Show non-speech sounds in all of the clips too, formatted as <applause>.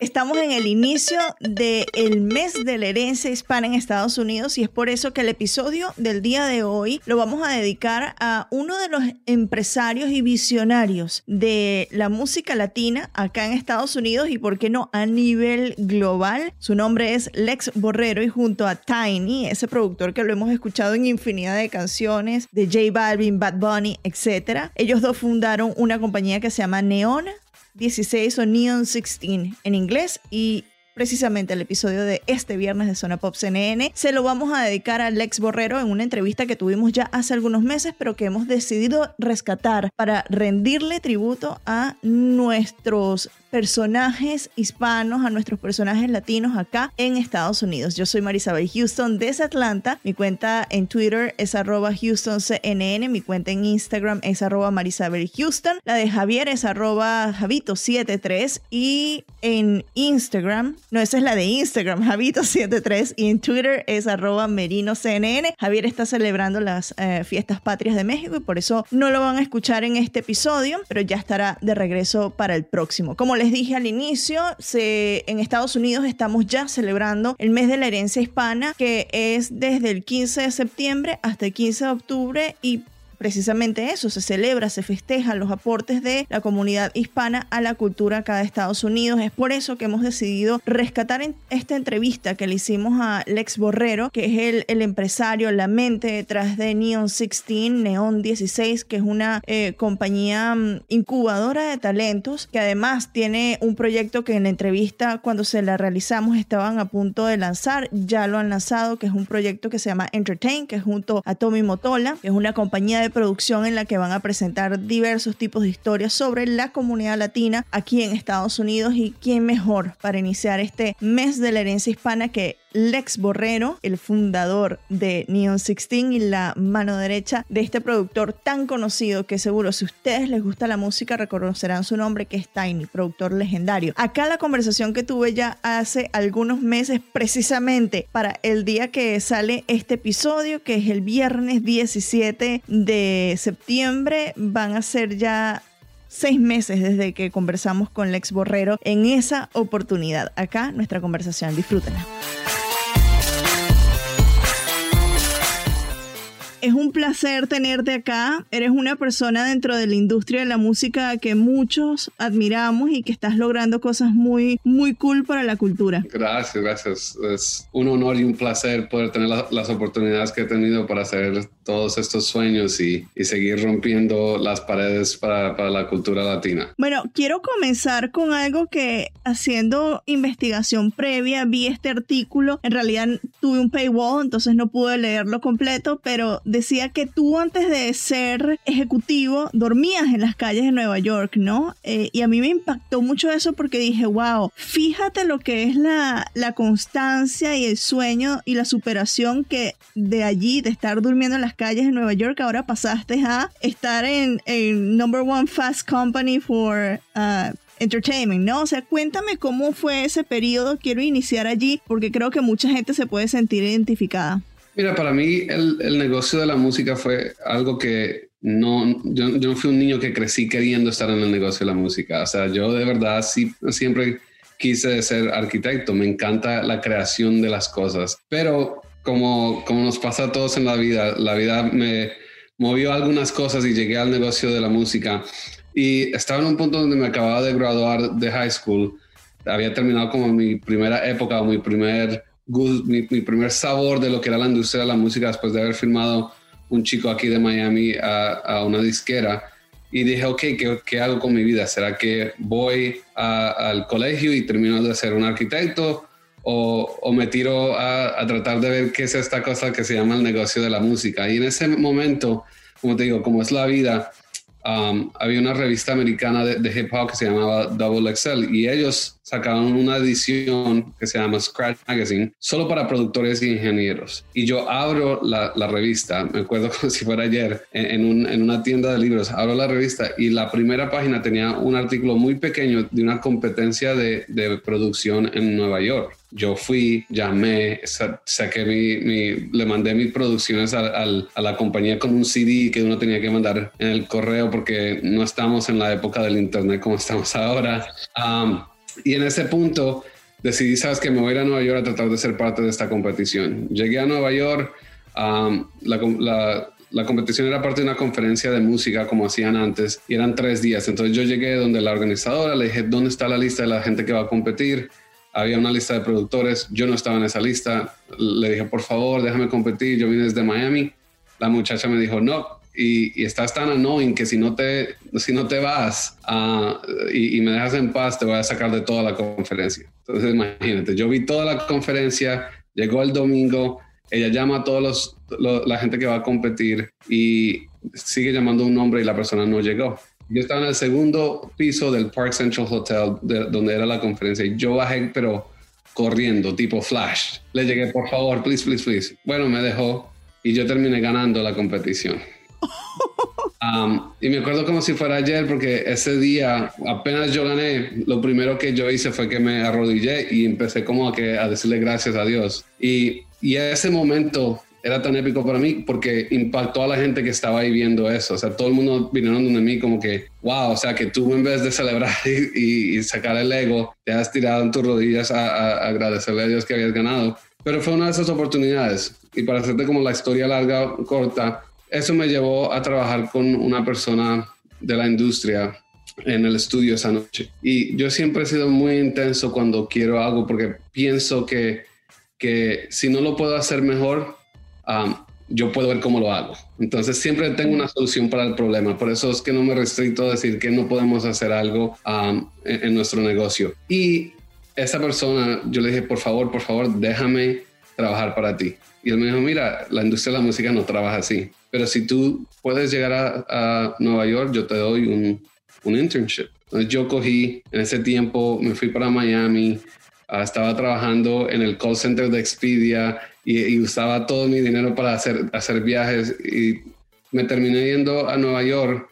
Estamos en el inicio del mes de la herencia hispana en Estados Unidos y es por eso que el episodio del día de hoy lo vamos a dedicar a uno de los empresarios y visionarios de la música latina acá en Estados Unidos y por qué no a nivel global. Su nombre es Lex Borrero y junto a Tiny, ese productor que lo hemos escuchado en infinidad de canciones de J Balvin, Bad Bunny, etc. Ellos dos fundaron una compañía que se llama Neon 16 o Neon 16 en inglés y precisamente el episodio de este viernes de Zona Pop CNN se lo vamos a dedicar a Lex Borrero en una entrevista que tuvimos ya hace algunos meses pero que hemos decidido rescatar para rendirle tributo a nuestros personajes hispanos, a nuestros personajes latinos acá en Estados Unidos. Yo soy Marisabel Houston desde Atlanta. Mi cuenta en Twitter es arroba HoustonCNN. Mi cuenta en Instagram es arroba Marisabel Houston. La de Javier es arroba Javito73. Y en Instagram, no, esa es la de Instagram, <laughs> Javito73. Y en Twitter es arroba MerinoCNN. Javier está celebrando las eh, fiestas patrias de México y por eso no lo van a escuchar en este episodio, pero ya estará de regreso para el próximo. Como les dije al inicio, se, en Estados Unidos estamos ya celebrando el mes de la herencia hispana, que es desde el 15 de septiembre hasta el 15 de octubre y precisamente eso, se celebra, se festeja los aportes de la comunidad hispana a la cultura acá de Estados Unidos. Es por eso que hemos decidido rescatar esta entrevista que le hicimos a Lex Borrero, que es el, el empresario, la mente detrás de Neon 16, Neon 16, que es una eh, compañía mm, incubadora de talentos, que además tiene un proyecto que en la entrevista cuando se la realizamos estaban a punto de lanzar, ya lo han lanzado, que es un proyecto que se llama Entertain, que es junto a Tommy Motola, que es una compañía de producción en la que van a presentar diversos tipos de historias sobre la comunidad latina aquí en Estados Unidos y quién mejor para iniciar este mes de la herencia hispana que Lex Borrero, el fundador de Neon 16 y la mano derecha de este productor tan conocido que seguro si ustedes les gusta la música reconocerán su nombre que es Tiny, productor legendario. Acá la conversación que tuve ya hace algunos meses precisamente para el día que sale este episodio que es el viernes 17 de septiembre van a ser ya seis meses desde que conversamos con Lex Borrero en esa oportunidad. Acá nuestra conversación, disfrútenla. Es un placer tenerte acá. Eres una persona dentro de la industria de la música que muchos admiramos y que estás logrando cosas muy, muy cool para la cultura. Gracias, gracias. Es un honor y un placer poder tener la- las oportunidades que he tenido para hacer todos estos sueños y, y seguir rompiendo las paredes para, para la cultura latina. Bueno, quiero comenzar con algo que haciendo investigación previa vi este artículo. En realidad tuve un paywall, entonces no pude leerlo completo, pero decía que tú antes de ser ejecutivo dormías en las calles de Nueva York, ¿no? Eh, y a mí me impactó mucho eso porque dije, wow, fíjate lo que es la, la constancia y el sueño y la superación que de allí, de estar durmiendo en las calles de Nueva York, ahora pasaste a estar en, en number one fast company for uh, entertainment, ¿no? O sea, cuéntame cómo fue ese periodo. Quiero iniciar allí porque creo que mucha gente se puede sentir identificada. Mira, para mí el, el negocio de la música fue algo que no, yo, yo no fui un niño que crecí queriendo estar en el negocio de la música. O sea, yo de verdad sí, siempre quise ser arquitecto. Me encanta la creación de las cosas. Pero como, como nos pasa a todos en la vida, la vida me, movió algunas cosas y llegué al negocio de la música. Y estaba en un punto donde me acababa de graduar de high school. Había terminado como mi primera época, mi primer, mi, mi primer sabor de lo que era la industria de la música después de haber firmado un chico aquí de Miami a, a una disquera y dije, ok, ¿qué, ¿qué, hago con mi vida? ¿Será que voy al colegio y termino de ser un arquitecto? ¿O, me tiro a, tratar de ver qué es esta cosa que se llama el negocio de la música? Y en ese momento, como te digo, como es la vida, um, había una revista americana de, hip hop que se llamaba Double XL y ellos sacaron una edición que se llama Scratch Magazine solo para productores e ingenieros. Y yo abro la, revista, me acuerdo <laughs> como si fuera ayer, en, en, un, en, una tienda de libros, abro la revista y la primera página tenía un artículo muy pequeño de una competencia de producción en Nueva York yo fui, llamé, saqué mi, le mandé mis producciones a, a, la compañía con un CD que uno tenía que mandar en el correo porque no estamos en la época del internet como estamos ahora. Y en ese punto decidí, sabes que me voy a ir a Nueva York a tratar de ser parte de esta competición. Llegué a Nueva York, la, la, la, competición era parte de una conferencia de música como hacían antes y eran tres días. Entonces yo llegué donde la organizadora, le dije, ¿dónde está la lista de la gente que va a competir? Había una lista de productores, yo no estaba en esa lista, le dije, por favor, déjame competir, yo vine desde Miami, la muchacha me dijo, no, y, y estás tan annoying que si no te, si no te vas uh, y, y, me dejas en paz, te voy a sacar de toda la conferencia. Entonces, imagínate, yo vi toda la conferencia, llegó el domingo, ella llama a todos los, lo, la gente que va a competir y sigue llamando un nombre y la persona no llegó. Yo estaba en el segundo piso del Park Central Hotel, de, donde era la conferencia, y yo bajé, pero corriendo, tipo flash. Le llegué, por favor, please, please, please. Bueno, me dejó y yo terminé ganando la competición. <laughs> Um, y me acuerdo como si fuera ayer, porque ese día, apenas yo gané, lo primero que yo hice fue que me arrodillé y empecé como a, que, a decirle gracias a Dios. Y, y ese momento era tan épico para mí porque impactó a la gente que estaba ahí viendo eso. O sea, todo el mundo vinieron donde mí como que, wow, o sea, que tú en vez de celebrar <laughs> y, y sacar el ego, te has tirado en tus rodillas a, a, agradecerle a Dios que habías ganado. Pero fue una de esas oportunidades. Y para hacerte como la historia larga, corta, eso me llevó a trabajar con una persona de la industria en el estudio esa noche. Y yo siempre he sido muy intenso cuando quiero algo porque pienso que, que si no lo puedo hacer mejor, um, yo puedo ver cómo lo hago. Entonces siempre tengo una solución para el problema. Por eso es que no me restricto a decir que no podemos hacer algo um, en, en, nuestro negocio. Y esa persona, yo le dije, por favor, por favor, déjame trabajar para ti. Y él me dijo, mira, la industria de la música no trabaja así. Pero si tú puedes llegar a, a Nueva York, yo te doy un, un internship. Entonces yo cogí, en ese tiempo me fui para Miami, uh, estaba trabajando en el call center de Expedia, y, y, usaba todo mi dinero para hacer, hacer viajes y me terminé yendo a Nueva York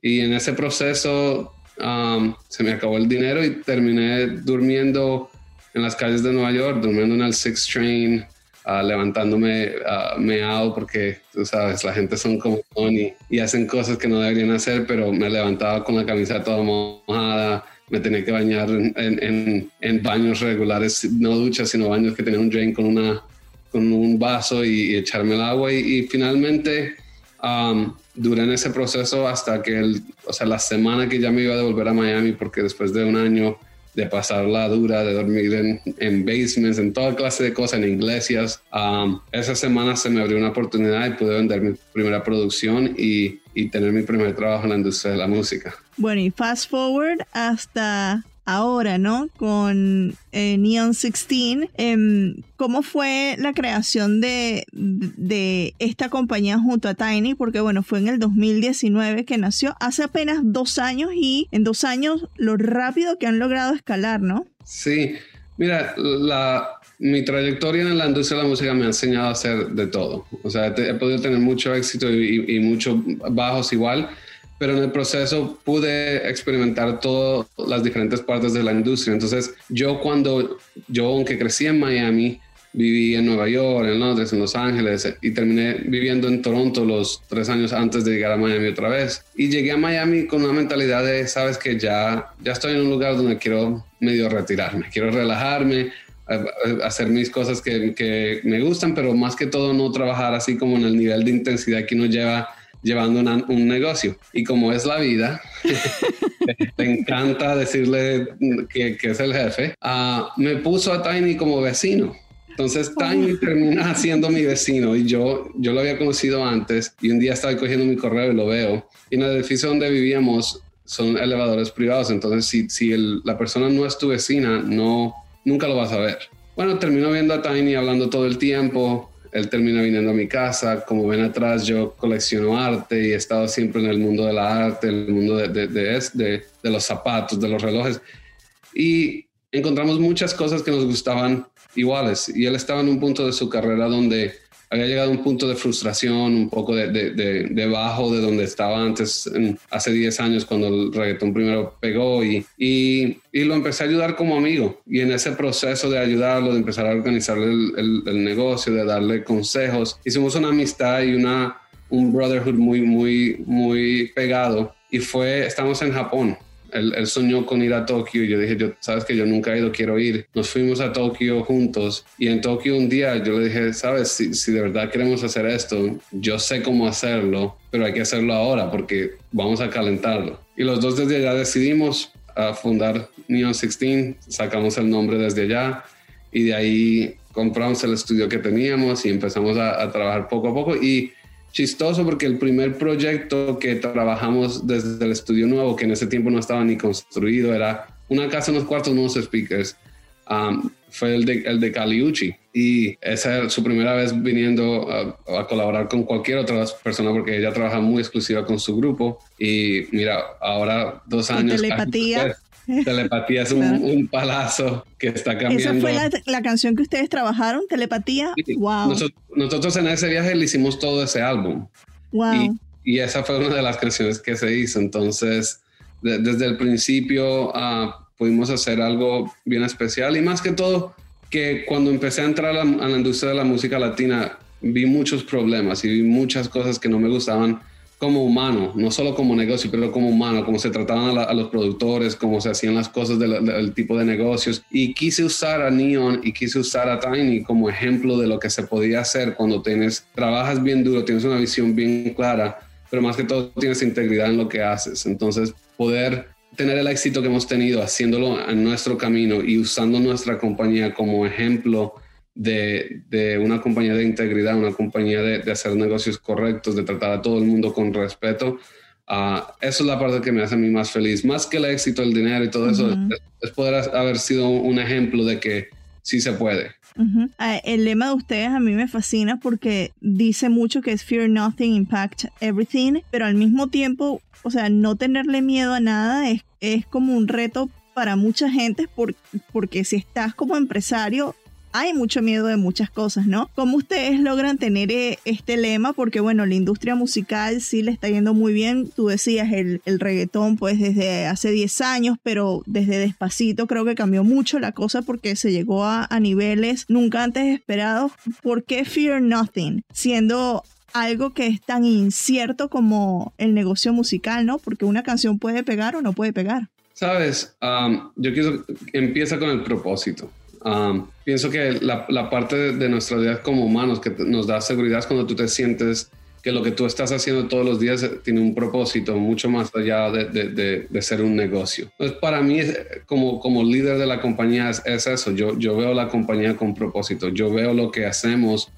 y en ese proceso um, se me acabó el dinero y terminé durmiendo en las calles de Nueva York, durmiendo en el Six Train, uh, levantándome uh, meado porque tú sabes, la gente son como y, y hacen cosas que no deberían hacer, pero me levantaba con la camisa toda mojada, me tenía que bañar en, en, en, baños regulares, no duchas, sino baños que tenían un drain con una con un vaso y, y echarme el agua y, y finalmente um, duré en ese proceso hasta que, el, o sea, la semana que ya me iba a devolver a Miami porque después de un año de pasar la dura, de dormir en, en basements, en toda clase de cosas, en iglesias. Um, esa semana se me abrió una oportunidad y pude vender mi primera producción y, y, tener mi primer trabajo en la industria de la música. Bueno, y fast forward hasta ahora, ¿no? Con eh, Neon 16. Eh, ¿Cómo fue la creación de, de esta compañía junto a Tiny? Porque bueno, fue en el 2019 que nació, hace apenas dos años y en dos años lo rápido que han logrado escalar, ¿no? Sí, mira, la, mi trayectoria en la industria de la música me ha enseñado a hacer de todo. O sea, he, podido tener mucho éxito y muchos bajos igual pero en el proceso pude experimentar todas las diferentes partes de la industria. Entonces, yo cuando, yo aunque crecí en Miami, viví en Nueva York, en Londres, en Los Ángeles y terminé viviendo en Toronto los tres años antes de llegar a Miami otra vez. Y llegué a Miami con una mentalidad de, sabes que ya, ya estoy en un lugar donde quiero medio retirarme, quiero relajarme, hacer mis cosas que, que me gustan, pero más que todo no trabajar así como en el nivel de intensidad que uno lleva llevando un negocio. Y como es la vida, <laughs> te encanta decirle que, es el jefe, uh, me puso a Tiny como vecino. Entonces Tiny termina siendo mi vecino y yo, yo lo había conocido antes y un día estaba cogiendo mi correo y lo veo. Y en el edificio donde vivíamos son elevadores privados, entonces si, si la persona no es tu vecina, no, nunca lo vas a ver. Bueno, termino viendo a Tiny hablando todo el tiempo, él termina viniendo a mi casa. Como ven atrás, yo colecciono arte y he estado siempre en el mundo de la arte, en el mundo de, de, de, de, los zapatos, de los relojes. Y encontramos muchas cosas que nos gustaban iguales. Y él estaba en un punto de su carrera donde había llegado a un punto de frustración, un poco de, de, de, bajo de donde estaba antes, hace 10 años, cuando el reggaetón primero pegó y, y, y, lo empecé a ayudar como amigo. Y en ese proceso de ayudarlo, de empezar a organizarle el, el, negocio, de darle consejos, hicimos una amistad y una, un brotherhood muy, muy, muy pegado. Y fue, estamos en Japón él, soñó con ir a Tokio y yo dije, yo, sabes que yo nunca he ido, quiero ir. Nos fuimos a Tokio juntos y en Tokio un día yo le dije, sabes, si, si de verdad queremos hacer esto, yo sé cómo hacerlo, pero hay que hacerlo ahora porque vamos a calentarlo. Y los dos desde allá decidimos a fundar Neon 16, sacamos el nombre desde allá y de ahí compramos el estudio que teníamos y empezamos a, a trabajar poco a poco y chistoso porque el primer proyecto que trabajamos desde el estudio nuevo, que en ese tiempo no estaba ni construido, era una casa, unos cuartos, unos speakers. Um, fue el de, el de Caliucci y esa es su primera vez viniendo a, colaborar con cualquier otra persona porque ella trabaja muy exclusiva con su grupo y mira, ahora dos años... Telepatía. Telepatía es un, palazo que está cambiando. ¿Esa fue la, canción que ustedes trabajaron? ¿Telepatía? wow. Nosotros, en ese viaje le hicimos todo ese álbum. Wow. Y, esa fue una de las canciones que se hizo. Entonces, desde el principio uh, pudimos hacer algo bien especial y más que todo que cuando empecé a entrar a la industria de la música latina vi muchos problemas y vi muchas cosas que no me gustaban como humano, no solo como negocio, pero como humano, cómo se trataban a, los productores, cómo se hacían las cosas del, tipo de negocios. Y quise usar a Neon y quise usar a Tiny como ejemplo de lo que se podía hacer cuando tienes, trabajas bien duro, tienes una visión bien clara, pero más que todo tienes integridad en lo que haces. Entonces, poder tener el éxito que hemos tenido haciéndolo en nuestro camino y usando nuestra compañía como ejemplo de, una compañía de integridad, una compañía de, hacer negocios correctos, de tratar a todo el mundo con respeto. Uh, eso es la parte que me hace a mí más feliz, más que el éxito, el dinero y todo eso, es, poder haber sido un ejemplo de que sí se puede. Ah, el lema de ustedes a mí me fascina porque dice mucho que es fear nothing, impact everything, pero al mismo tiempo, o sea, no tenerle miedo a nada es, es como un reto para mucha gente porque si estás como empresario hay mucho miedo de muchas cosas, ¿no? ¿Cómo ustedes logran tener eh, este lema? Porque bueno, la industria musical sí le está yendo muy bien. Tú decías el, el reggaetón pues desde hace 10 años, pero desde despacito creo que cambió mucho la cosa porque se llegó a, niveles nunca antes esperados. ¿Por qué Fear Nothing? Siendo algo que es tan incierto como el negocio musical, ¿no? Porque una canción puede pegar o no puede pegar. Sabes, yo quiero empieza con el propósito pienso que la, la parte de, de, nuestra vida como humanos que nos da seguridad es cuando tú te sientes que lo que tú estás haciendo todos los días tiene un propósito mucho más allá de, de, de ser un negocio. Entonces, para mí, como, como líder de la compañía, es, eso. Yo, yo veo la compañía con propósito. Yo veo lo que hacemos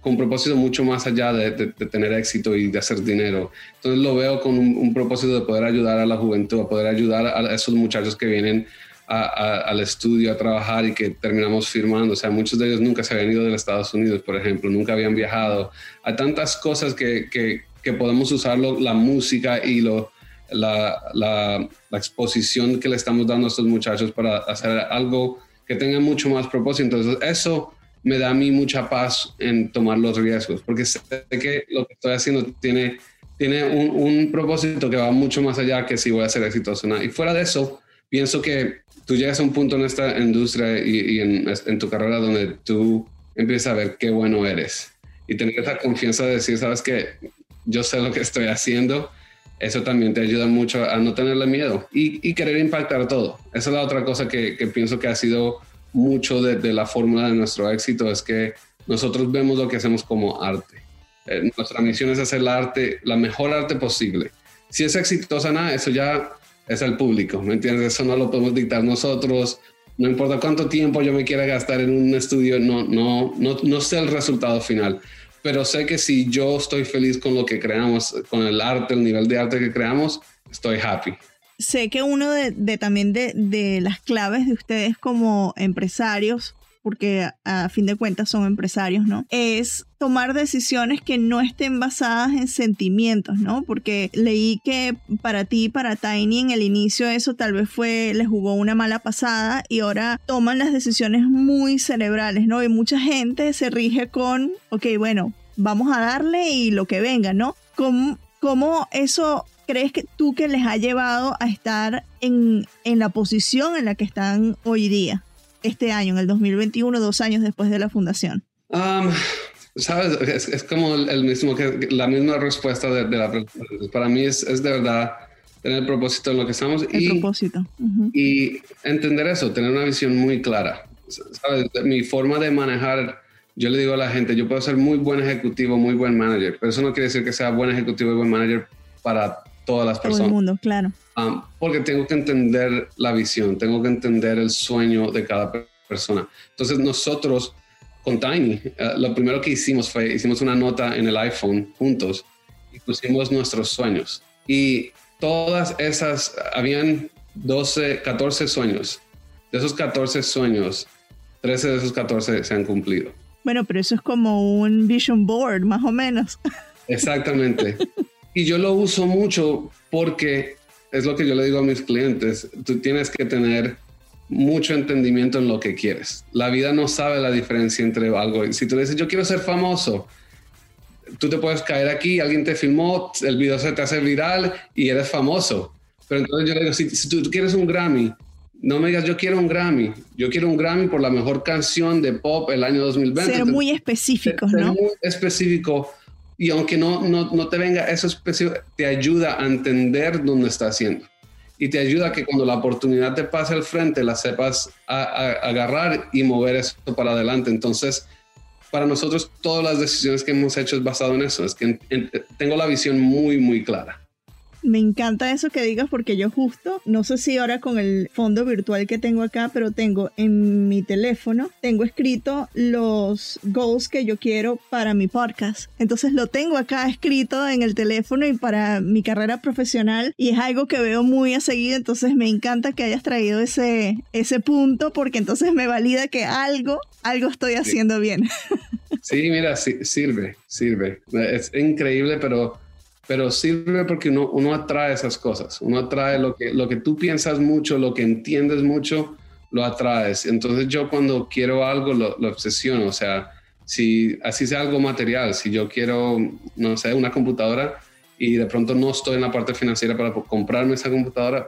con propósito mucho más allá de, tener éxito y de hacer dinero. Entonces, lo veo con un, un propósito de poder ayudar a la juventud, a poder ayudar a esos muchachos que vienen al estudio a trabajar y que terminamos firmando. O sea, muchos de ellos nunca se habían ido de los Estados Unidos, por ejemplo, nunca habían viajado. Hay tantas cosas que, que, que podemos usarlo, la música y lo, la, la, la, exposición que le estamos dando a estos muchachos para hacer algo que tenga mucho más propósito. Entonces, eso me da a mí mucha paz en tomar los riesgos, porque sé que lo que estoy haciendo tiene, tiene un, un propósito que va mucho más allá que si voy a ser exitoso. Y fuera de eso, pienso que tú llegas a un punto en esta industria y, en, tu carrera donde tú empiezas a ver qué bueno eres y tener esa confianza de decir, sabes que yo sé lo que estoy haciendo, eso también te ayuda mucho a no tenerle miedo y, querer impactar todo. Esa es la otra cosa que, pienso que ha sido mucho de, la fórmula de nuestro éxito, es que nosotros vemos lo que hacemos como arte Eh, nuestra misión es hacer el arte, la mejor arte posible. Si es exitosa, nada, eso ya es el público, ¿me entiendes? Eso no lo podemos dictar nosotros. No importa cuánto tiempo yo me quiera gastar en un estudio, no, no, no, no sé el resultado final. Pero sé que si yo estoy feliz con lo que creamos, con el arte, el nivel de arte que creamos, estoy happy sé que uno de, también de, de, las claves de ustedes como empresarios porque a, fin de cuentas son empresarios, ¿no? Es tomar decisiones que no estén basadas en sentimientos, ¿no? Porque leí que para ti, para Tiny, en el inicio eso tal vez fue, les jugó una mala pasada y ahora toman las decisiones muy cerebrales, ¿no? Y mucha gente se rige con, ok, bueno, vamos a darle y lo que venga, ¿no? ¿Cómo, cómo eso crees que tú que les ha llevado a estar en, en la posición en la que están hoy día? Este año, en el 2021, dos años después de la fundación? Um, Sabes, es, como el, mismo que la misma respuesta de, la pregunta. Para mí es, es, de verdad tener el propósito en lo que estamos el y, propósito. y entender eso, tener una visión muy clara. ¿Sabes? Mi forma de manejar, yo le digo a la gente, yo puedo ser muy buen ejecutivo, muy buen manager, pero eso no quiere decir que sea buen ejecutivo y buen manager para todas las personas. Todo el mundo, claro. Um, porque tengo que entender la visión, tengo que entender el sueño de cada persona. Entonces nosotros con Tiny, eh, lo primero que hicimos fue, hicimos una nota en el iPhone juntos y pusimos nuestros sueños. Y todas esas, habían 12, 14 sueños. De esos 14 sueños, 13 de esos 14 se han cumplido. Bueno, pero eso es como un vision board, más o menos. Exactamente. Y yo lo uso mucho porque es lo que yo le digo a mis clientes, tú tienes que tener mucho entendimiento en lo que quieres. La vida no sabe la diferencia entre algo. Si tú dices, yo quiero ser famoso, tú te puedes caer aquí, alguien te filmó, el video se te hace viral y eres famoso. Pero entonces yo le digo, si, tú, quieres un Grammy, no me digas, yo quiero un Grammy. Yo quiero un Grammy por la mejor canción de pop el año 2020. Ser muy específicos, ¿no? Ser muy específico y aunque no, no, no te venga eso te ayuda a entender dónde está haciendo. Y te ayuda a que cuando la oportunidad te pase al frente, la sepas agarrar y mover eso para adelante. Entonces, para nosotros, todas las decisiones que hemos hecho es basado en eso. Es que tengo la visión muy, muy clara. Me encanta eso que digas porque yo justo, no sé si ahora con el fondo virtual que tengo acá, pero tengo en mi teléfono, tengo escrito los goals que yo quiero para mi podcast. Entonces lo tengo acá escrito en el teléfono y para mi carrera profesional y es algo que veo muy a seguir, entonces me encanta que hayas traído ese, ese punto porque entonces me valida que algo, algo estoy haciendo bien. <laughs> Sí, mira, sirve, sirve. Es increíble, pero pero sirve porque uno, uno atrae esas cosas, uno atrae lo que, lo que tú piensas mucho, lo que entiendes mucho, lo atraes. Entonces yo cuando quiero algo lo, lo obsesiono, o sea, si así sea algo material, si yo quiero, no sé, una computadora y de pronto no estoy en la parte financiera para comprarme esa computadora,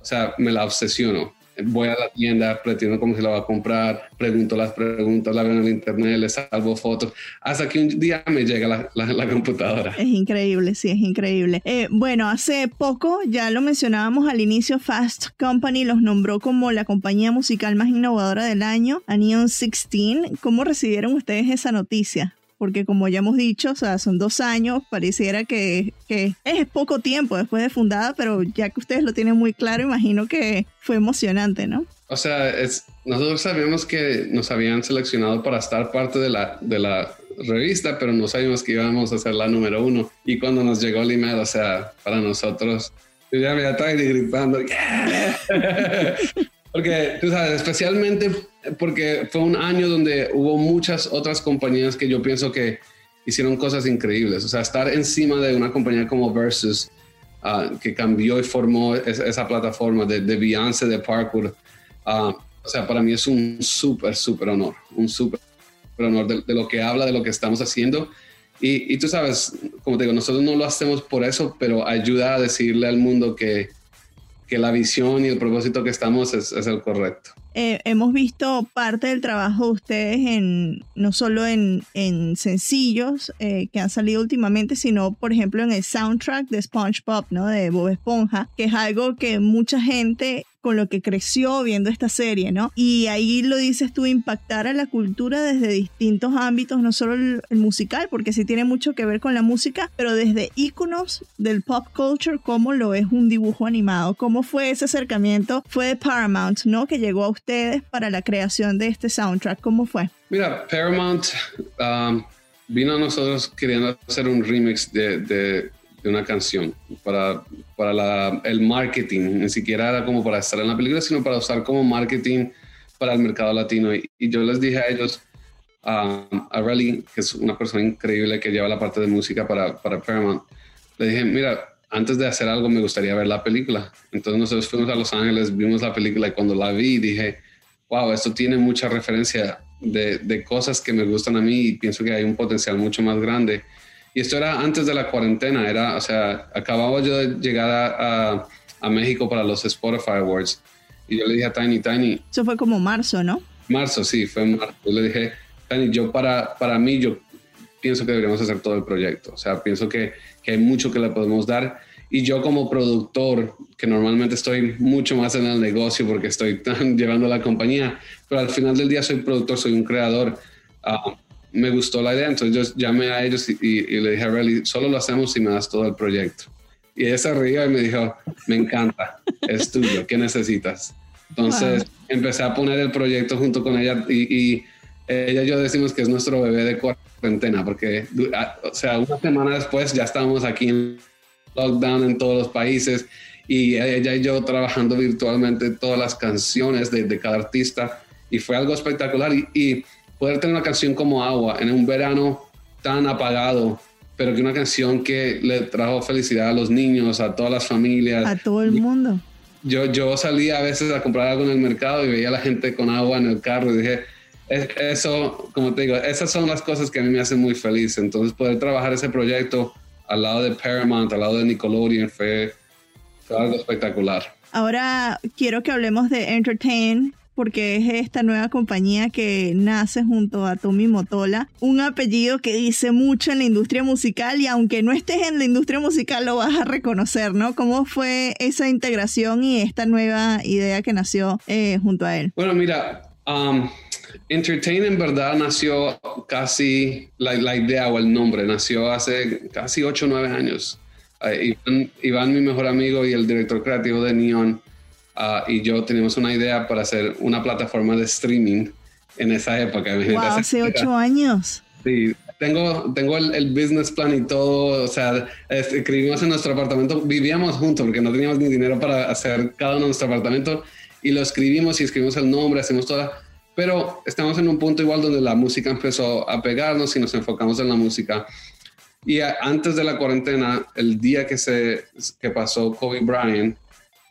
o sea, me la obsesiono voy a la tienda, pretendo cómo se la va a comprar, pregunto las preguntas, la veo en el internet, le salvo fotos, hasta que un día me llega la, la, computadora. Es increíble, sí, es increíble. Eh, bueno, hace poco, ya lo mencionábamos al inicio, Fast Company los nombró como la compañía musical más innovadora del año, a Neon 16. ¿Cómo recibieron ustedes esa noticia? Porque como ya hemos dicho, o sea, son dos años, pareciera que, que, es poco tiempo después de fundada, pero ya que ustedes lo tienen muy claro, imagino que fue emocionante, ¿no? O sea, es, nosotros sabíamos que nos habían seleccionado para estar parte de la, de la revista, pero no sabíamos que íbamos a ser la número uno. Y cuando nos llegó el email, o sea, para nosotros, yo ya me estaba gritando. Porque, tú sabes, especialmente porque fue un año donde hubo muchas otras compañías que yo pienso que hicieron cosas increíbles. O sea, estar encima de una compañía como Versus, ah, que cambió y formó esa, plataforma de, de Beyoncé, de Parkour. Ah, o sea, para mí es un súper, súper honor, un súper honor de, de, lo que habla, de lo que estamos haciendo. Y, y tú sabes, como te digo, nosotros no lo hacemos por eso, pero ayuda a decirle al mundo que, que la visión y el propósito que estamos es, el correcto. Eh, hemos visto parte del trabajo de ustedes en no solo en, en sencillos eh, que han salido últimamente, sino por ejemplo en el soundtrack de SpongeBob, ¿no? De Bob Esponja, que es algo que mucha gente con lo que creció viendo esta serie, ¿no? Y ahí lo dices tú, impactar a la cultura desde distintos ámbitos, no solo el, musical, porque sí tiene mucho que ver con la música, pero desde íconos del pop culture, como lo es un dibujo animado. ¿Cómo fue ese acercamiento? Fue de Paramount, ¿no? Que llegó a ustedes para la creación de este soundtrack. ¿Cómo fue? Mira, Paramount um, vino a nosotros queriendo hacer un remix de de una canción para, para el marketing, ni siquiera era como para estar en la película, sino para usar como marketing para el mercado latino. Y, yo les dije a ellos, a, a Rally, que es una persona increíble que lleva la parte de música para, para Paramount, le dije, mira, antes de hacer algo me gustaría ver la película. Entonces nosotros fuimos a Los Ángeles, vimos la película y cuando la vi dije, wow, esto tiene mucha referencia de, de cosas que me gustan a mí y pienso que hay un potencial mucho más grande y esto era antes de la cuarentena, era, o sea, acababa yo de llegar a, a, México para los Spotify Awards. Y yo le dije a Tiny, Tiny. Eso fue como marzo, ¿no? Marzo, sí, fue en marzo. Yo le dije, Tiny, yo para, para mí, yo pienso que deberíamos hacer todo el proyecto. O sea, pienso que, que hay mucho que le podemos dar. Y yo como productor, que normalmente estoy mucho más en el negocio porque estoy <laughs> llevando la compañía, pero al final del día soy productor, soy un creador. Uh, me gustó la idea, entonces yo llamé a ellos y, le dije a Relly, solo lo hacemos si me das todo el proyecto. Y ella se rió y me dijo, me encanta, es tuyo, ¿qué necesitas? Entonces empecé a poner el proyecto junto con ella y, ella y yo decimos que es nuestro bebé de cuarentena, porque, o sea, una semana después ya estábamos aquí en lockdown en todos los países y ella y yo trabajando virtualmente todas las canciones de, de cada artista y fue algo espectacular y poder tener una canción como Agua en un verano tan apagado, pero que una canción que le trajo felicidad a los niños, a todas las familias. A todo el mundo. Yo, yo salía a veces a comprar algo en el mercado y veía a la gente con agua en el carro y dije, eso, como te digo, esas son las cosas que a mí me hacen muy feliz. Entonces poder trabajar ese proyecto al lado de Paramount, al lado de Nickelodeon, fue, fue algo espectacular. Ahora quiero que hablemos de Entertain, porque es esta nueva compañía que nace junto a Tommy Motola, un apellido que dice mucho en la industria musical y aunque no estés en la industria musical lo vas a reconocer, ¿no? ¿Cómo fue esa integración y esta nueva idea que nació eh, junto a él? Bueno, mira, um, Entertain en verdad nació casi, la, idea o el nombre nació hace casi 8 o 9 años. Eh, Iván, Iván, mi mejor amigo y el director creativo de Neon, Ah, y yo teníamos una idea para hacer una plataforma de streaming en esa época. Wow, hace ocho años. Sí, tengo, tengo el, business plan y todo, o sea, escribimos en nuestro apartamento, vivíamos juntos porque no teníamos ni dinero para hacer cada uno nuestro apartamento y lo escribimos y escribimos el nombre, hacemos toda, pero estamos en un punto igual donde la música empezó a pegarnos y nos enfocamos en la música. Y antes de la cuarentena, el día que, se, que pasó Kobe Bryant,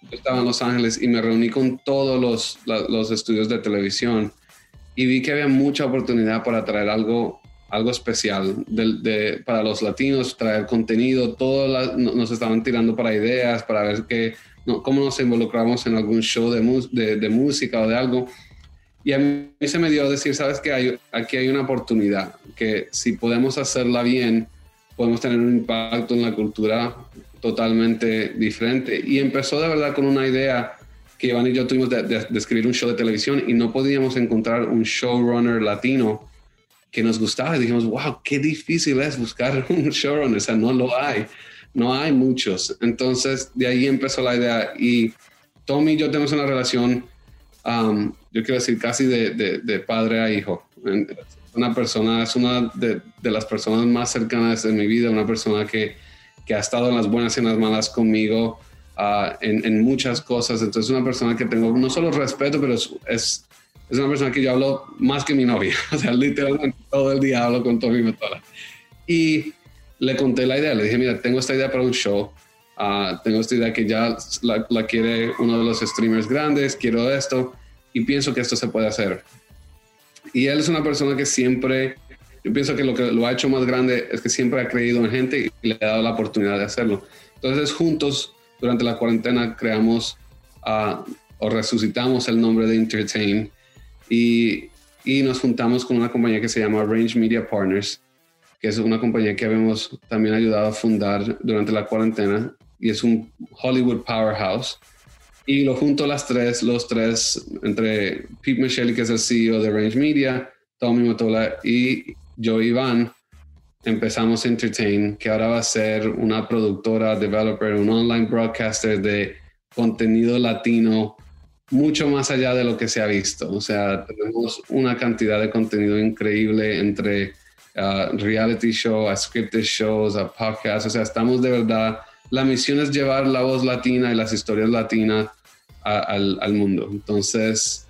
yo estaba en Los Ángeles y me reuní con todos los, los estudios de televisión y vi que había mucha oportunidad para traer algo, algo especial de, para los latinos, traer contenido, todos nos estaban tirando para ideas, para ver que, cómo nos involucramos en algún show de, de, música o de algo. Y a mí se me dio decir, sabes que hay, aquí hay una oportunidad, que si podemos hacerla bien, podemos tener un impacto en la cultura totalmente diferente. Y empezó de verdad con una idea que Iván y yo tuvimos de, escribir un show de televisión y no podíamos encontrar un showrunner latino que nos gustaba. Y dijimos, wow, qué difícil es buscar <laughs> un showrunner. O sea, no lo hay. No hay muchos. Entonces, de ahí empezó la idea. Y Tommy y yo tenemos una relación, um, yo quiero decir, casi de, padre a hijo. Una persona, es una de, de las personas más cercanas de mi vida, una persona que que ha estado en las buenas y en las malas conmigo ah, en, muchas cosas. Entonces, es una persona que tengo no solo respeto, pero es, es, una persona que yo hablo más que mi novia. <laughs> O sea, literalmente todo el día hablo con Tommy Metola. Y le conté la idea, le dije, mira, tengo esta idea para un show. Ah, tengo esta idea que ya la, la, quiere uno de los streamers grandes, quiero esto y pienso que esto se puede hacer. Y él es una persona que siempre yo pienso que lo que lo ha hecho más grande es que siempre ha creído en gente y le ha dado la oportunidad de hacerlo. Entonces, juntos, durante la cuarentena, creamos uh, o resucitamos el nombre de Entertain y, y, nos juntamos con una compañía que se llama Range Media Partners, que es una compañía que habíamos también ayudado a fundar durante la cuarentena y es un Hollywood powerhouse. y lo junto las tres, los tres, entre Pete Michelle, que es el CEO de Range Media, Tommy Motola y yo, Iván, empezamos Entertain, que ahora va a ser una productora, developer, un online broadcaster de contenido latino mucho más allá de lo que se ha visto. O sea, tenemos una cantidad de contenido increíble entre uh, reality show, scripted shows, podcasts. O sea, estamos de verdad, la misión es llevar la voz latina y las historias latinas al, al, mundo. Entonces,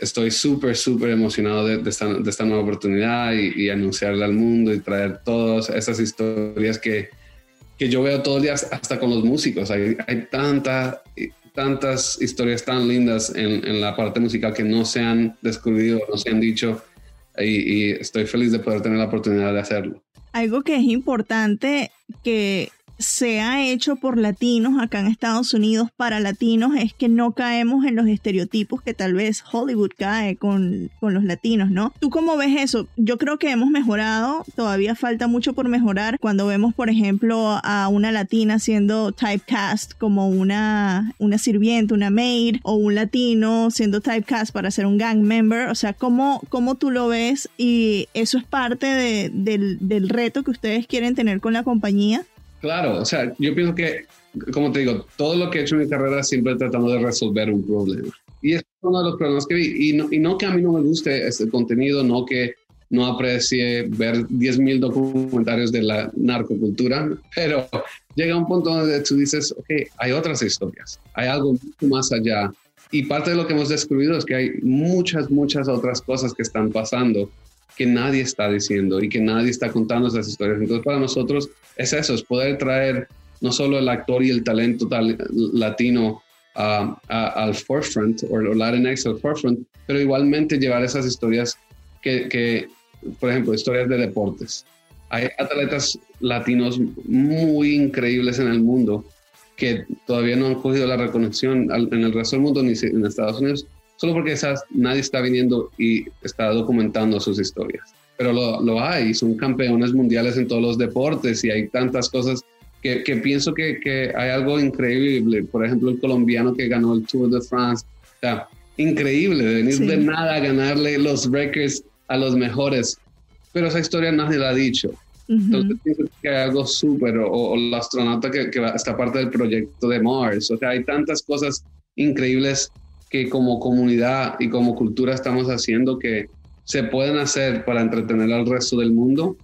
estoy súper, súper emocionado de, de, esta, de, esta, nueva oportunidad y, y, anunciarla al mundo y traer todas esas historias que, que yo veo todos los días, hasta con los músicos. Hay, hay tanta tantas historias tan lindas en, en, la parte musical que no se han descubierto, no se han dicho, y, y estoy feliz de poder tener la oportunidad de hacerlo. Algo que es importante que se ha hecho por latinos acá en Estados Unidos para latinos es que no caemos en los estereotipos que tal vez Hollywood cae con, con los latinos, ¿no? ¿Tú cómo ves eso? Yo creo que hemos mejorado, todavía falta mucho por mejorar cuando vemos, por ejemplo, a una latina siendo typecast como una, una sirviente, una maid, o un latino siendo typecast para ser un gang member, o sea, ¿cómo, cómo tú lo ves? Y eso es parte de, del, del reto que ustedes quieren tener con la compañía. Claro, o sea, yo pienso que, como te digo, todo lo que he hecho en mi carrera siempre tratando de resolver un problema. Y es uno de los problemas que vi. Y no, y no que a mí no me guste este contenido, no que no aprecie ver 10.000 documentarios de la narcocultura, pero llega un punto donde tú dices, ok, hay otras historias, hay algo mucho más allá. Y parte de lo que hemos descubierto es que hay muchas, muchas otras cosas que están pasando que nadie está diciendo y que nadie está contando esas historias. Entonces, para nosotros es eso, es poder traer no solo el actor y el talento tal, latino uh, a, al forefront, o Latinx al forefront, pero igualmente llevar esas historias que, que, por ejemplo, historias de deportes. Hay atletas latinos muy increíbles en el mundo que todavía no han cogido la reconexión en el resto del mundo ni en Estados Unidos, solo porque esas, nadie está viniendo y está documentando sus historias. Pero lo, lo, hay, son campeones mundiales en todos los deportes y hay tantas cosas que, que pienso que, que, hay algo increíble. Por ejemplo, el colombiano que ganó el Tour de France. O sea, increíble, de venir sí. de nada a ganarle los records a los mejores. Pero esa historia nadie la ha dicho. Uh -huh. Entonces pienso que hay algo súper, o, o, el astronauta que, que está parte del proyecto de Mars. O sea, hay tantas cosas increíbles que como comunidad y como cultura estamos haciendo que se pueden hacer para entretener al resto del mundo,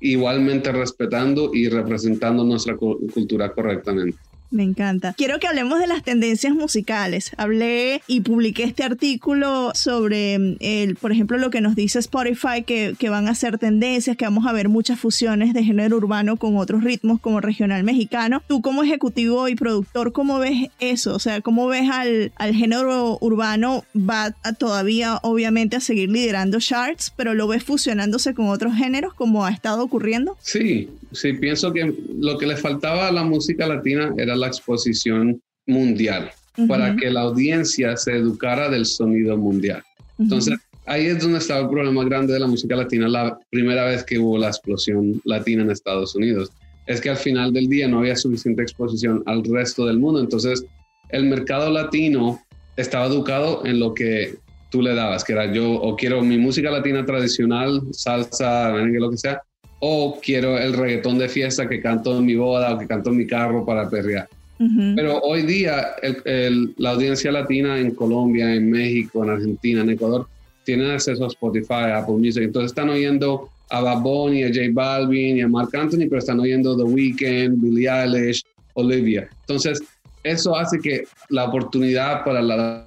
igualmente respetando y representando nuestra cultura correctamente. Me encanta. Quiero que hablemos de las tendencias musicales. Hablé y publiqué este artículo sobre, mm, el, por ejemplo, lo que nos dice Spotify, que, que, van a ser tendencias, que vamos a ver muchas fusiones de género urbano con otros ritmos como regional mexicano. Tú como ejecutivo y productor, ¿cómo ves eso? O sea, ¿cómo ves al, al género urbano? Va todavía, obviamente, a seguir liderando charts, pero lo ves fusionándose con otros géneros como ha estado ocurriendo? Sí, sí, pienso que lo que le faltaba a la música latina era la exposición mundial uh -huh. para que la audiencia se educara del sonido mundial. Entonces, uh -huh. ahí es donde estaba el problema grande de la música latina la primera vez que hubo la explosión latina en Estados Unidos. Es que al final del día no había suficiente exposición al resto del mundo. Entonces, el mercado latino estaba educado en lo que tú le dabas, que era yo o quiero mi música latina tradicional, salsa, lo que sea, o quiero el reggaetón de fiesta que canto en mi boda o que canto en mi carro para perrear. Uh -huh. Pero hoy día el, el, la audiencia latina en Colombia, en México, en Argentina, en Ecuador, tienen acceso a Spotify, a Apple Music. Entonces están oyendo a Bad Bunny, a J Balvin y a Mark Anthony, pero están oyendo The Weeknd, Billie Eilish, Olivia. Entonces eso hace que la oportunidad para la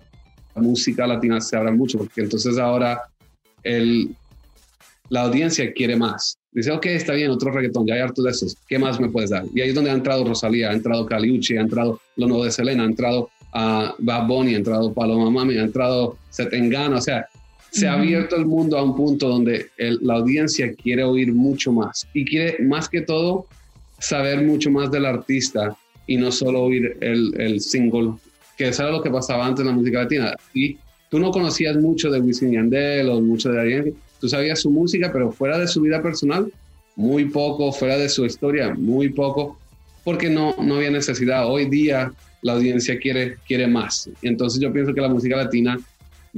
música latina se abra mucho, porque entonces ahora el, la audiencia quiere más. Dice, ok, está bien, otro reggaetón, ya hay harto de esos. ¿Qué más me puedes dar? Y ahí es donde ha entrado Rosalía, ha entrado Caliucci, ha entrado lo nuevo de Selena, ha entrado uh, Bad Bunny, ha entrado Paloma Mami, ha entrado Setengana. O sea, se ha abierto el mundo a un punto donde el, la audiencia quiere oír mucho más y quiere, más que todo, saber mucho más del artista y no solo oír el, el single, que eso era lo que pasaba antes en la música latina. Y tú no conocías mucho de Wisin Yandel o mucho de alguien tú sabías su música, pero fuera de su vida personal, muy poco, fuera de su historia, muy poco, porque no, no había necesidad. Hoy día la audiencia quiere, quiere más. Entonces yo pienso que la música latina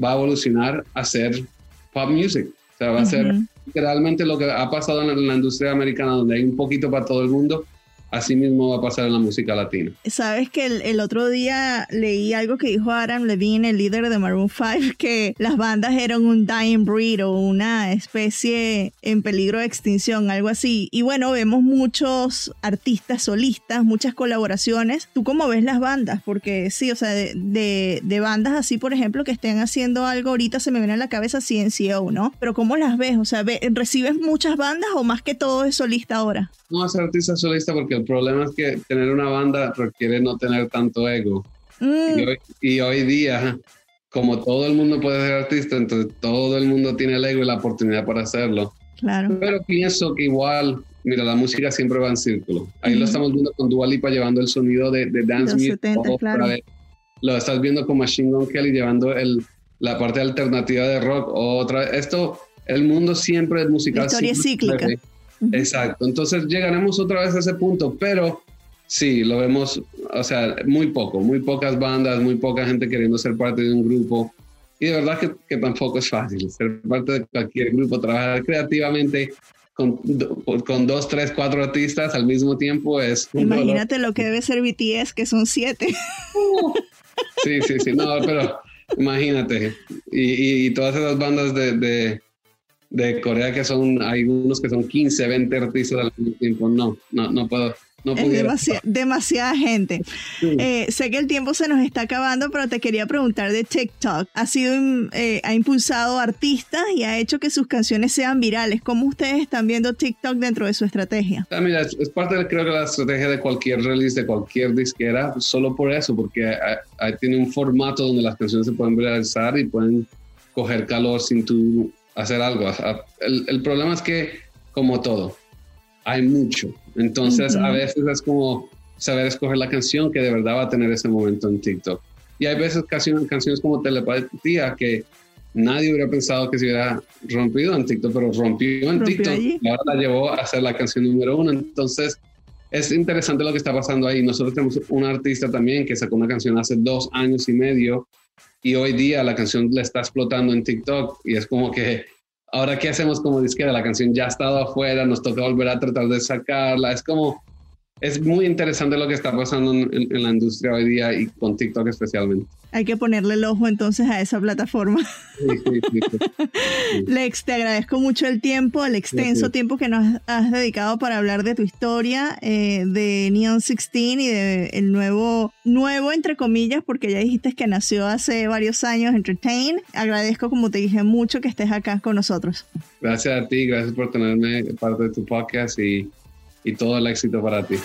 va a evolucionar a ser pop music. O sea, va a ser literalmente lo que ha pasado en la industria americana, donde hay un poquito para todo el mundo Así mismo va a pasar en la música latina. Sabes que el, otro día leí algo que dijo Adam Levine, el líder de Maroon 5, que las bandas eran un dying breed o una especie en peligro de extinción, algo así. Y bueno, vemos muchos artistas solistas, muchas colaboraciones. ¿Tú cómo ves las bandas? Porque sí, o sea, de, de, bandas así, por ejemplo, que estén haciendo algo ahorita, se me viene a la cabeza CNCO, ¿no? Pero ¿cómo las ves? O sea, ¿recibes muchas bandas o más que todo es solista ahora? No, es artista solista porque el problema es que tener una banda requiere no tener tanto ego. Mm. Y, hoy, día, como todo el mundo puede ser artista, entonces todo el mundo tiene el ego y la oportunidad para hacerlo. Claro. Pero pienso que igual, mira, la música siempre va en círculo. Ahí lo estamos viendo con Dua Lipa llevando el sonido de, Dance Music. Lo estás viendo con Machine Gun Kelly llevando el, la parte alternativa de rock. Otra, esto, el mundo siempre es musical. historia cíclica. Exacto, entonces llegaremos otra vez a ese punto, pero sí, lo vemos, o sea, muy poco, muy pocas bandas, muy poca gente queriendo ser parte de un grupo. Y de verdad que, que tampoco es fácil ser parte de cualquier grupo, trabajar creativamente con, con, dos, tres, cuatro artistas al mismo tiempo es... Imagínate lo que debe ser BTS, que son siete. Sí, sí, sí, no, pero imagínate. Y, y, todas esas bandas de, de Corea que son, hay unos que son 15, 20 artistas al mismo tiempo. No, no, no puedo. No es demasiada gente. Eh, sé que el tiempo se nos está acabando, pero te quería preguntar de TikTok. Ha sido, eh, ha impulsado artistas y ha hecho que sus canciones sean virales. ¿Cómo ustedes están viendo TikTok dentro de su estrategia? Ah, mira, es, parte de, creo que la estrategia de cualquier release, de cualquier disquera, solo por eso, porque tiene un formato donde las canciones se pueden viralizar y pueden coger calor sin tu hacer algo. El, problema es que, como todo, hay mucho. Entonces, a veces es como saber escoger la canción que de verdad va a tener ese momento en TikTok. Y hay veces canciones, canciones como Telepatía que nadie hubiera pensado que se hubiera rompido en TikTok, pero rompió en TikTok y ahora la llevó a ser la canción número uno. Entonces, es interesante lo que está pasando ahí. Nosotros tenemos un artista también que sacó una canción hace dos años y medio y hoy día la canción le está explotando en TikTok y es como que ahora qué hacemos como disquera, la canción ya ha estado afuera, nos toca volver a tratar de sacarla, es como es muy interesante lo que está pasando en, la industria hoy día y con TikTok especialmente. Hay que ponerle el ojo entonces a esa plataforma. <laughs> Lex, te agradezco mucho el tiempo, el extenso tiempo que nos has dedicado para hablar de tu historia, eh, de Neon 16 y de el nuevo, nuevo entre comillas, porque ya dijiste que nació hace varios años, Entertain. Agradezco, como te dije, mucho que estés acá con nosotros. Gracias a ti, gracias por tenerme parte de tu podcast y y todo el éxito para ti.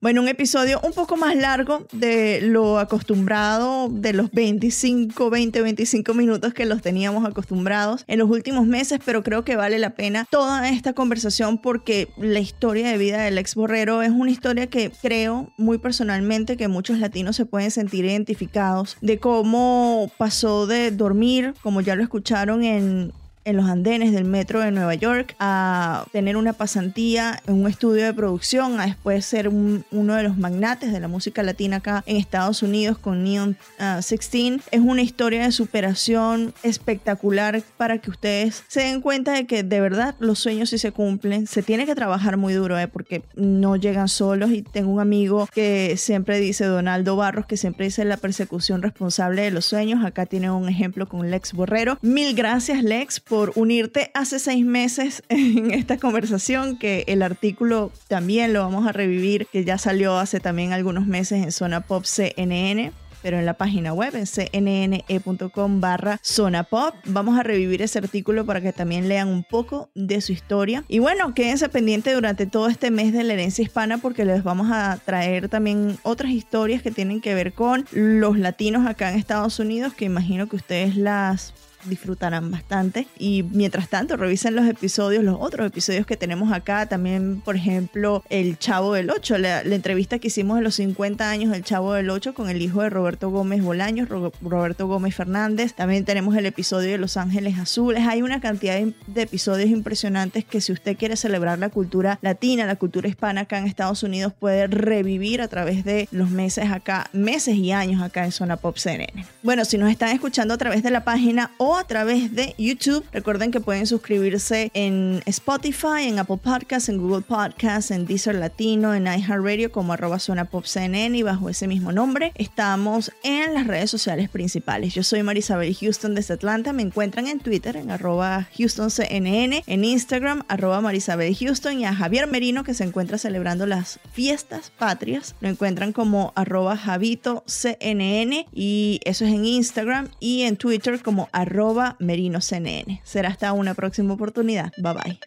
Bueno, un episodio un poco más largo de lo acostumbrado, de los 25, 20, 25 minutos que los teníamos acostumbrados en los últimos meses, pero creo que vale la pena toda esta conversación porque la historia de vida del ex borrero es una historia que creo muy personalmente que muchos latinos se pueden sentir identificados de cómo pasó de dormir, como ya lo escucharon en en los andenes del metro de Nueva York, a tener una pasantía en un estudio de producción, a después ser uno de los magnates de la música latina acá en Estados Unidos con Neon 16. Ah, es una historia de superación espectacular para que ustedes se den cuenta de que de verdad los sueños sí se cumplen. Se tiene que trabajar muy duro, ¿eh? porque no llegan solos. Y tengo un amigo que siempre dice, Donaldo Barros, que siempre dice la persecución responsable de los sueños. Acá tiene un ejemplo con Lex Borrero. Mil gracias, Lex, por por unirte hace seis meses <laughs> en esta conversación, que el artículo también lo vamos a revivir, que ya salió hace también algunos meses en Zona Pop CNN pero en la página web en cnne.com barra zona pop. Vamos a revivir ese artículo para que también lean un poco de su historia. Y bueno, quédense pendientes durante todo este mes de la herencia hispana porque les vamos a traer también otras historias que tienen que ver con los latinos acá en Estados Unidos que imagino que ustedes las disfrutarán bastante. Y mientras tanto, revisen los episodios, los otros episodios que tenemos acá. También, por ejemplo, El Chavo del 8, la, entrevista que hicimos de los 50 años del Chavo del 8 con el hijo de Roberto Gómez Bolaños, Roberto Gómez Fernández. También tenemos el episodio de Los Ángeles Azules. Hay una cantidad de episodios impresionantes que si usted quiere celebrar la cultura latina, la cultura hispana acá en Estados Unidos, puede revivir a través de los meses acá, meses y años acá en Zona Pop CNN. Bueno, si nos están escuchando a través de la página o a través de YouTube, recuerden que pueden suscribirse en Spotify, en Apple Podcasts, en Google Podcasts, en Deezer Latino, en iHeartRadio como arroba Zona Pop y bajo ese mismo nombre. Estamos en las redes sociales principales. Yo soy Marisabel Houston desde Atlanta. Me encuentran en Twitter en arroba HoustonCNN, en Instagram arroba Marisabel Houston y a Javier Merino que se encuentra celebrando las fiestas patrias. Lo encuentran como arroba Javito CNN y eso es en Instagram y en Twitter como arroba Merino CNN. Será hasta una próxima oportunidad. Bye bye.